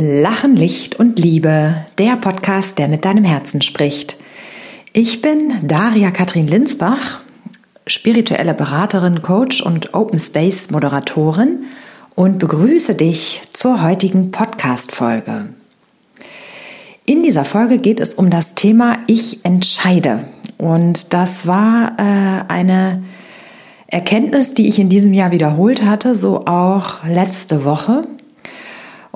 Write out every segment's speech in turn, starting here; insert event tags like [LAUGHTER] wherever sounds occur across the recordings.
Lachen, Licht und Liebe, der Podcast, der mit deinem Herzen spricht. Ich bin Daria Katrin Linsbach, spirituelle Beraterin, Coach und Open Space Moderatorin und begrüße dich zur heutigen Podcast-Folge. In dieser Folge geht es um das Thema Ich entscheide. Und das war äh, eine Erkenntnis, die ich in diesem Jahr wiederholt hatte, so auch letzte Woche.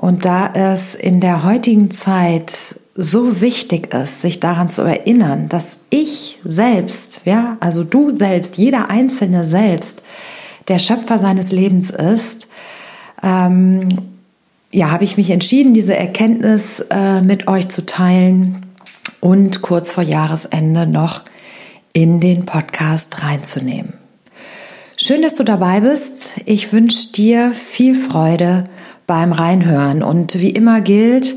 Und da es in der heutigen Zeit so wichtig ist, sich daran zu erinnern, dass ich selbst, ja, also du selbst, jeder Einzelne selbst, der Schöpfer seines Lebens ist, ähm, ja, habe ich mich entschieden, diese Erkenntnis äh, mit euch zu teilen und kurz vor Jahresende noch in den Podcast reinzunehmen. Schön, dass du dabei bist. Ich wünsche dir viel Freude beim Reinhören. Und wie immer gilt,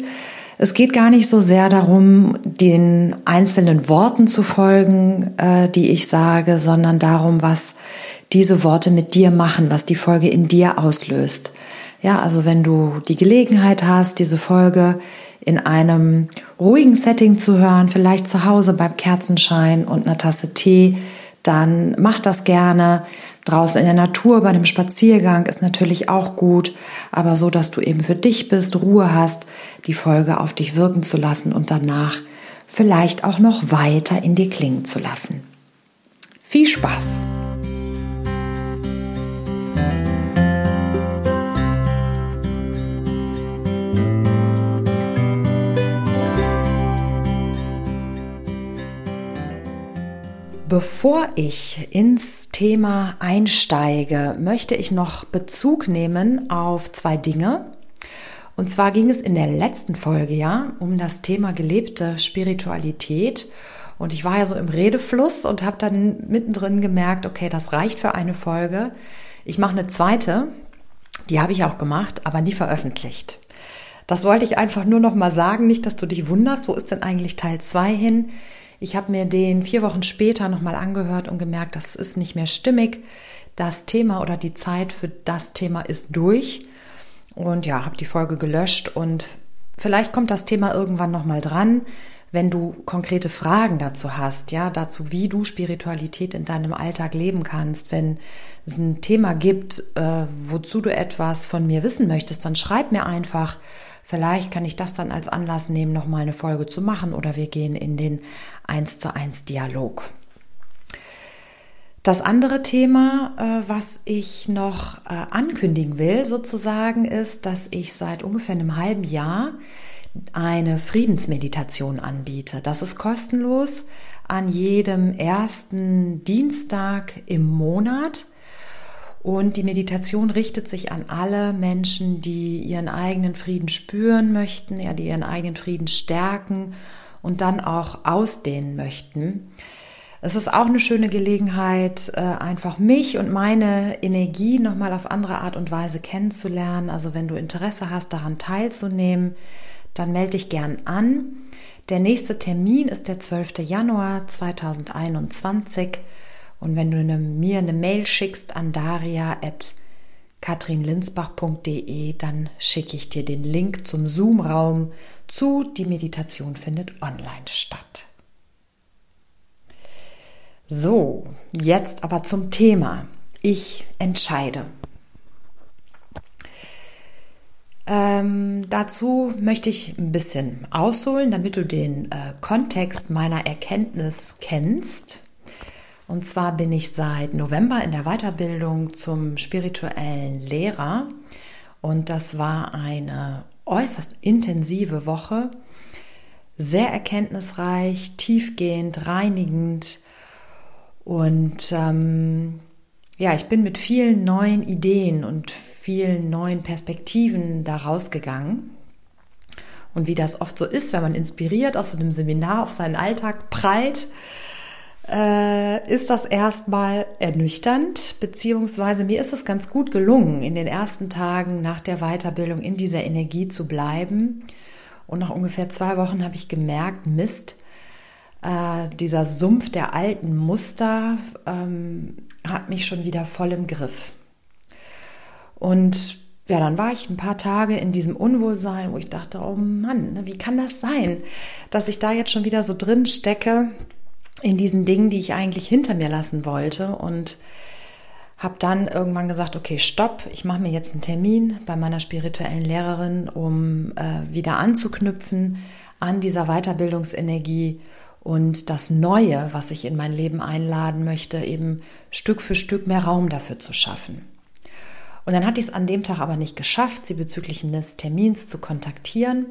es geht gar nicht so sehr darum, den einzelnen Worten zu folgen, äh, die ich sage, sondern darum, was diese Worte mit dir machen, was die Folge in dir auslöst. Ja, also wenn du die Gelegenheit hast, diese Folge in einem ruhigen Setting zu hören, vielleicht zu Hause beim Kerzenschein und einer Tasse Tee, dann mach das gerne. Draußen in der Natur bei einem Spaziergang ist natürlich auch gut, aber so, dass du eben für dich bist, Ruhe hast, die Folge auf dich wirken zu lassen und danach vielleicht auch noch weiter in dir klingen zu lassen. Viel Spaß! Bevor ich ins Thema einsteige, möchte ich noch Bezug nehmen auf zwei Dinge. Und zwar ging es in der letzten Folge ja um das Thema gelebte Spiritualität. Und ich war ja so im Redefluss und habe dann mittendrin gemerkt, okay, das reicht für eine Folge. Ich mache eine zweite, die habe ich auch gemacht, aber nie veröffentlicht. Das wollte ich einfach nur noch mal sagen, nicht, dass du dich wunderst, wo ist denn eigentlich Teil 2 hin? Ich habe mir den vier Wochen später nochmal angehört und gemerkt, das ist nicht mehr stimmig. Das Thema oder die Zeit für das Thema ist durch. Und ja, habe die Folge gelöscht und vielleicht kommt das Thema irgendwann nochmal dran, wenn du konkrete Fragen dazu hast, ja, dazu, wie du Spiritualität in deinem Alltag leben kannst. Wenn es ein Thema gibt, äh, wozu du etwas von mir wissen möchtest, dann schreib mir einfach Vielleicht kann ich das dann als Anlass nehmen, nochmal eine Folge zu machen oder wir gehen in den 1 zu 1 Dialog. Das andere Thema, äh, was ich noch äh, ankündigen will, sozusagen, ist, dass ich seit ungefähr einem halben Jahr eine Friedensmeditation anbiete. Das ist kostenlos an jedem ersten Dienstag im Monat. Und die Meditation richtet sich an alle Menschen, die ihren eigenen Frieden spüren möchten, ja, die ihren eigenen Frieden stärken und dann auch ausdehnen möchten. Es ist auch eine schöne Gelegenheit, äh, einfach mich und meine Energie nochmal auf andere Art und Weise kennenzulernen. Also wenn du Interesse hast, daran teilzunehmen, dann melde dich gern an. Der nächste Termin ist der 12. Januar 2021. Und wenn du eine, mir eine Mail schickst an daria.katrinlinsbach.de, dann schicke ich dir den Link zum Zoom-Raum zu. Die Meditation findet online statt. So, jetzt aber zum Thema. Ich entscheide. Ähm, dazu möchte ich ein bisschen ausholen, damit du den äh, Kontext meiner Erkenntnis kennst. Und zwar bin ich seit November in der Weiterbildung zum spirituellen Lehrer. Und das war eine äußerst intensive Woche. Sehr erkenntnisreich, tiefgehend, reinigend. Und ähm, ja, ich bin mit vielen neuen Ideen und vielen neuen Perspektiven da rausgegangen. Und wie das oft so ist, wenn man inspiriert aus so einem Seminar auf seinen Alltag prallt, ist das erstmal ernüchternd, beziehungsweise mir ist es ganz gut gelungen, in den ersten Tagen nach der Weiterbildung in dieser Energie zu bleiben. Und nach ungefähr zwei Wochen habe ich gemerkt, Mist, äh, dieser Sumpf der alten Muster ähm, hat mich schon wieder voll im Griff. Und ja, dann war ich ein paar Tage in diesem Unwohlsein, wo ich dachte, oh Mann, ne, wie kann das sein, dass ich da jetzt schon wieder so drin stecke in diesen Dingen, die ich eigentlich hinter mir lassen wollte und habe dann irgendwann gesagt, okay, stopp, ich mache mir jetzt einen Termin bei meiner spirituellen Lehrerin, um äh, wieder anzuknüpfen an dieser Weiterbildungsenergie und das Neue, was ich in mein Leben einladen möchte, eben Stück für Stück mehr Raum dafür zu schaffen. Und dann hatte ich es an dem Tag aber nicht geschafft, sie bezüglich eines Termins zu kontaktieren.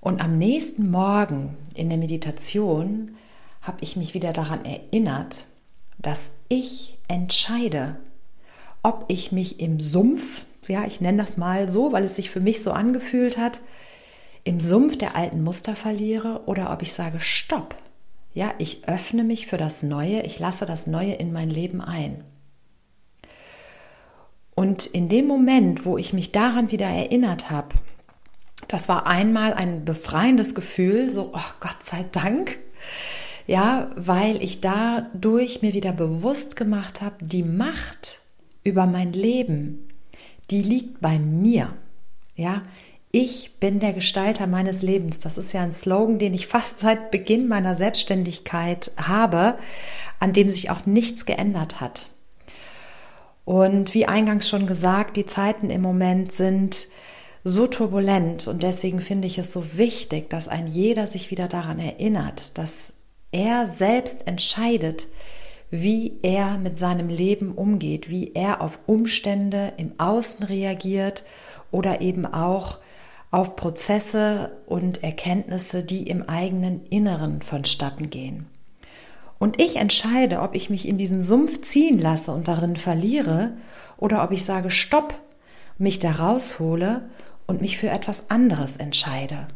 Und am nächsten Morgen in der Meditation habe ich mich wieder daran erinnert, dass ich entscheide, ob ich mich im Sumpf, ja, ich nenne das mal so, weil es sich für mich so angefühlt hat, im Sumpf der alten Muster verliere oder ob ich sage, stopp. Ja, ich öffne mich für das Neue, ich lasse das Neue in mein Leben ein. Und in dem Moment, wo ich mich daran wieder erinnert habe, das war einmal ein befreiendes Gefühl, so, oh Gott sei Dank, ja, weil ich dadurch mir wieder bewusst gemacht habe, die Macht über mein Leben, die liegt bei mir. Ja, ich bin der Gestalter meines Lebens. Das ist ja ein Slogan, den ich fast seit Beginn meiner Selbstständigkeit habe, an dem sich auch nichts geändert hat. Und wie eingangs schon gesagt, die Zeiten im Moment sind so turbulent und deswegen finde ich es so wichtig, dass ein jeder sich wieder daran erinnert, dass er selbst entscheidet, wie er mit seinem Leben umgeht, wie er auf Umstände im Außen reagiert oder eben auch auf Prozesse und Erkenntnisse, die im eigenen Inneren vonstatten gehen. Und ich entscheide, ob ich mich in diesen Sumpf ziehen lasse und darin verliere oder ob ich sage Stopp, mich da raushole und mich für etwas anderes entscheide.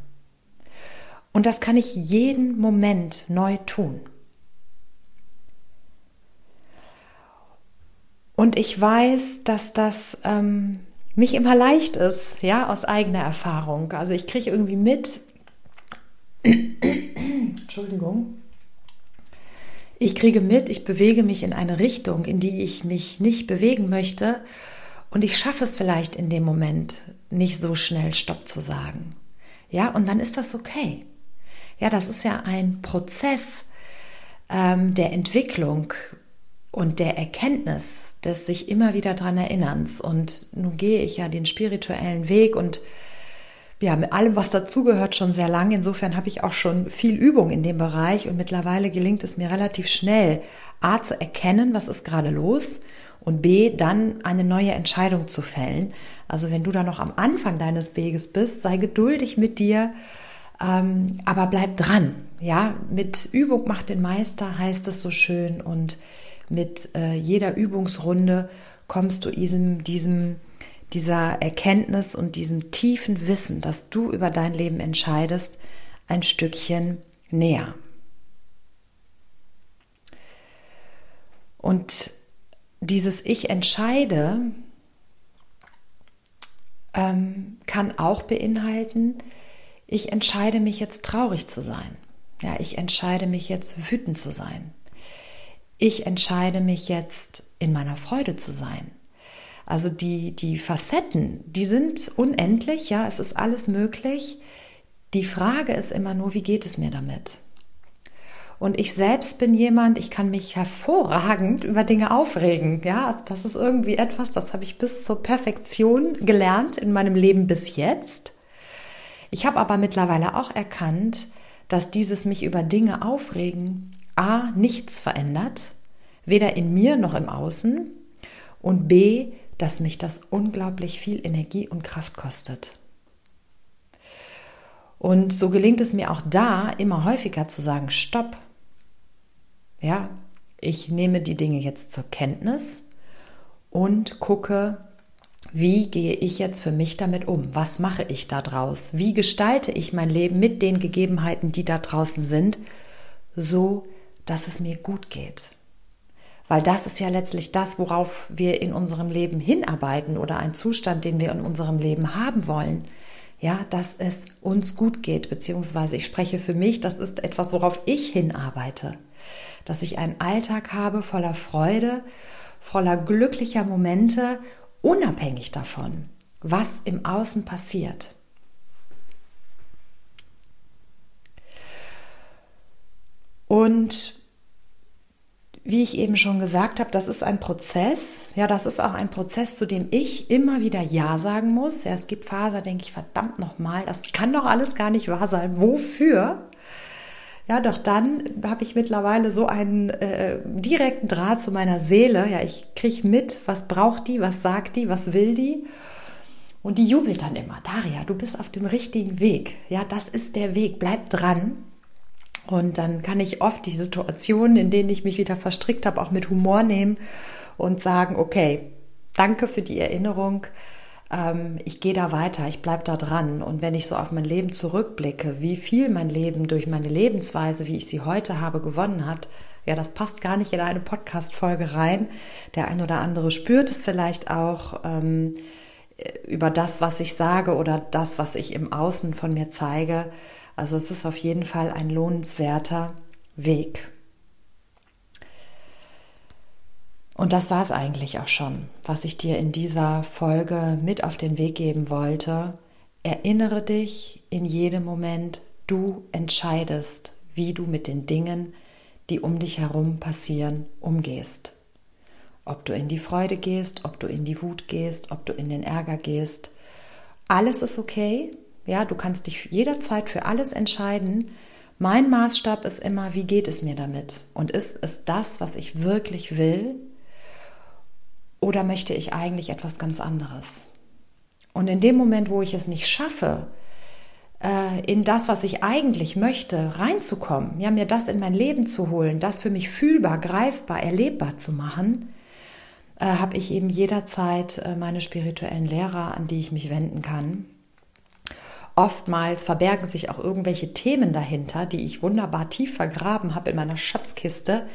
Und das kann ich jeden Moment neu tun. Und ich weiß, dass das ähm, nicht immer leicht ist, ja, aus eigener Erfahrung. Also ich kriege irgendwie mit, [CLEARS THROAT] Entschuldigung, ich kriege mit, ich bewege mich in eine Richtung, in die ich mich nicht bewegen möchte und ich schaffe es vielleicht in dem Moment nicht so schnell Stopp zu sagen. Ja, und dann ist das okay. Ja, das ist ja ein Prozess ähm, der Entwicklung und der Erkenntnis des sich immer wieder daran Erinnerns. Und nun gehe ich ja den spirituellen Weg und ja, mit allem, was dazugehört, schon sehr lang. Insofern habe ich auch schon viel Übung in dem Bereich und mittlerweile gelingt es mir relativ schnell, A zu erkennen, was ist gerade los und B dann eine neue Entscheidung zu fällen. Also wenn du da noch am Anfang deines Weges bist, sei geduldig mit dir ähm, aber bleib dran. Ja, mit Übung macht den Meister, heißt es so schön. Und mit äh, jeder Übungsrunde kommst du diesem, diesem, dieser Erkenntnis und diesem tiefen Wissen, dass du über dein Leben entscheidest, ein Stückchen näher. Und dieses Ich entscheide ähm, kann auch beinhalten, ich entscheide mich jetzt traurig zu sein. Ja, ich entscheide mich jetzt wütend zu sein. Ich entscheide mich jetzt in meiner Freude zu sein. Also die, die Facetten, die sind unendlich, ja, es ist alles möglich. Die Frage ist immer nur, wie geht es mir damit? Und ich selbst bin jemand, ich kann mich hervorragend über Dinge aufregen. Ja, das ist irgendwie etwas, das habe ich bis zur Perfektion gelernt in meinem Leben bis jetzt. Ich habe aber mittlerweile auch erkannt, dass dieses mich über Dinge aufregen a nichts verändert, weder in mir noch im Außen und b, dass mich das unglaublich viel Energie und Kraft kostet. Und so gelingt es mir auch da immer häufiger zu sagen, stopp. Ja, ich nehme die Dinge jetzt zur Kenntnis und gucke, wie gehe ich jetzt für mich damit um? Was mache ich da draus? Wie gestalte ich mein Leben mit den Gegebenheiten, die da draußen sind, so dass es mir gut geht? Weil das ist ja letztlich das, worauf wir in unserem Leben hinarbeiten oder ein Zustand, den wir in unserem Leben haben wollen. Ja, dass es uns gut geht, beziehungsweise ich spreche für mich, das ist etwas, worauf ich hinarbeite. Dass ich einen Alltag habe voller Freude, voller glücklicher Momente unabhängig davon, was im Außen passiert. Und wie ich eben schon gesagt habe, das ist ein Prozess. Ja, das ist auch ein Prozess, zu dem ich immer wieder Ja sagen muss. Ja, es gibt Phasen, da denke ich, verdammt nochmal, das kann doch alles gar nicht wahr sein. Wofür? Ja, doch dann habe ich mittlerweile so einen äh, direkten Draht zu meiner Seele. Ja, ich kriege mit, was braucht die, was sagt die, was will die. Und die jubelt dann immer. Daria, du bist auf dem richtigen Weg. Ja, das ist der Weg. Bleib dran. Und dann kann ich oft die Situationen, in denen ich mich wieder verstrickt habe, auch mit Humor nehmen und sagen, okay, danke für die Erinnerung ähm, ich gehe da weiter, ich bleibe da dran. Und wenn ich so auf mein Leben zurückblicke, wie viel mein Leben durch meine Lebensweise, wie ich sie heute habe, gewonnen hat, ja, das passt gar nicht in eine Podcast-Folge rein. Der ein oder andere spürt es vielleicht auch ähm, über das, was ich sage oder das, was ich im Außen von mir zeige. Also es ist auf jeden Fall ein lohnenswerter Weg. Und das war es eigentlich auch schon, was ich dir in dieser Folge mit auf den Weg geben wollte. Erinnere dich in jedem Moment, du entscheidest, wie du mit den Dingen, die um dich herum passieren, umgehst. Ob du in die Freude gehst, ob du in die Wut gehst, ob du in den Ärger gehst. Alles ist okay. Ja, du kannst dich jederzeit für alles entscheiden. Mein Maßstab ist immer, wie geht es mir damit? Und ist es das, was ich wirklich will? Oder möchte ich eigentlich etwas ganz anderes? Und in dem Moment, wo ich es nicht schaffe, äh, in das, was ich eigentlich möchte, reinzukommen, ja, mir das in mein Leben zu holen, das für mich fühlbar, greifbar, erlebbar zu machen, äh, habe ich eben jederzeit äh, meine spirituellen Lehrer, an die ich mich wenden kann. Oftmals verbergen sich auch irgendwelche Themen dahinter, die ich wunderbar tief vergraben habe in meiner Schatzkiste,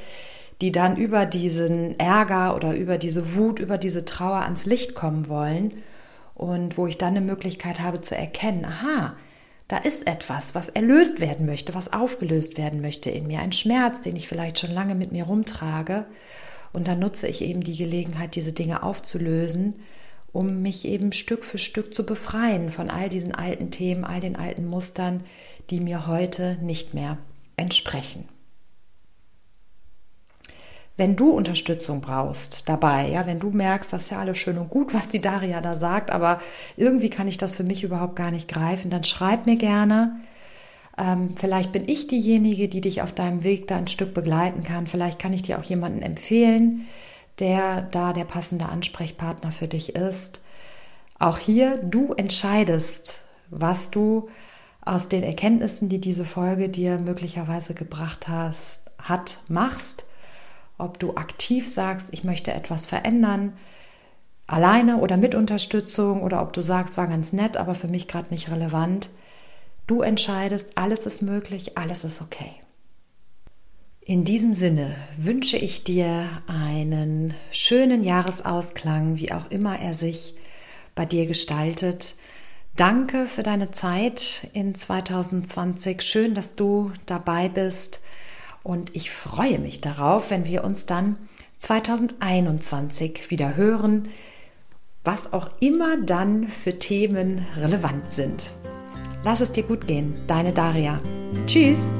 die dann über diesen Ärger oder über diese Wut, über diese Trauer ans Licht kommen wollen und wo ich dann eine Möglichkeit habe zu erkennen, aha, da ist etwas, was erlöst werden möchte, was aufgelöst werden möchte in mir, ein Schmerz, den ich vielleicht schon lange mit mir rumtrage. Und dann nutze ich eben die Gelegenheit, diese Dinge aufzulösen, um mich eben Stück für Stück zu befreien von all diesen alten Themen, all den alten Mustern, die mir heute nicht mehr entsprechen wenn du Unterstützung brauchst dabei, ja, wenn du merkst, das ist ja alles schön und gut, was die Daria da sagt, aber irgendwie kann ich das für mich überhaupt gar nicht greifen, dann schreib mir gerne. Ähm, vielleicht bin ich diejenige, die dich auf deinem Weg da ein Stück begleiten kann. Vielleicht kann ich dir auch jemanden empfehlen, der da der passende Ansprechpartner für dich ist. Auch hier, du entscheidest, was du aus den Erkenntnissen, die diese Folge dir möglicherweise gebracht hast, hat, machst ob du aktiv sagst, ich möchte etwas verändern, alleine oder mit Unterstützung, oder ob du sagst, war ganz nett, aber für mich gerade nicht relevant. Du entscheidest, alles ist möglich, alles ist okay. In diesem Sinne wünsche ich dir einen schönen Jahresausklang, wie auch immer er sich bei dir gestaltet. Danke für deine Zeit in 2020. Schön, dass du dabei bist. Und ich freue mich darauf, wenn wir uns dann 2021 wieder hören, was auch immer dann für Themen relevant sind. Lass es dir gut gehen, deine Daria. Tschüss!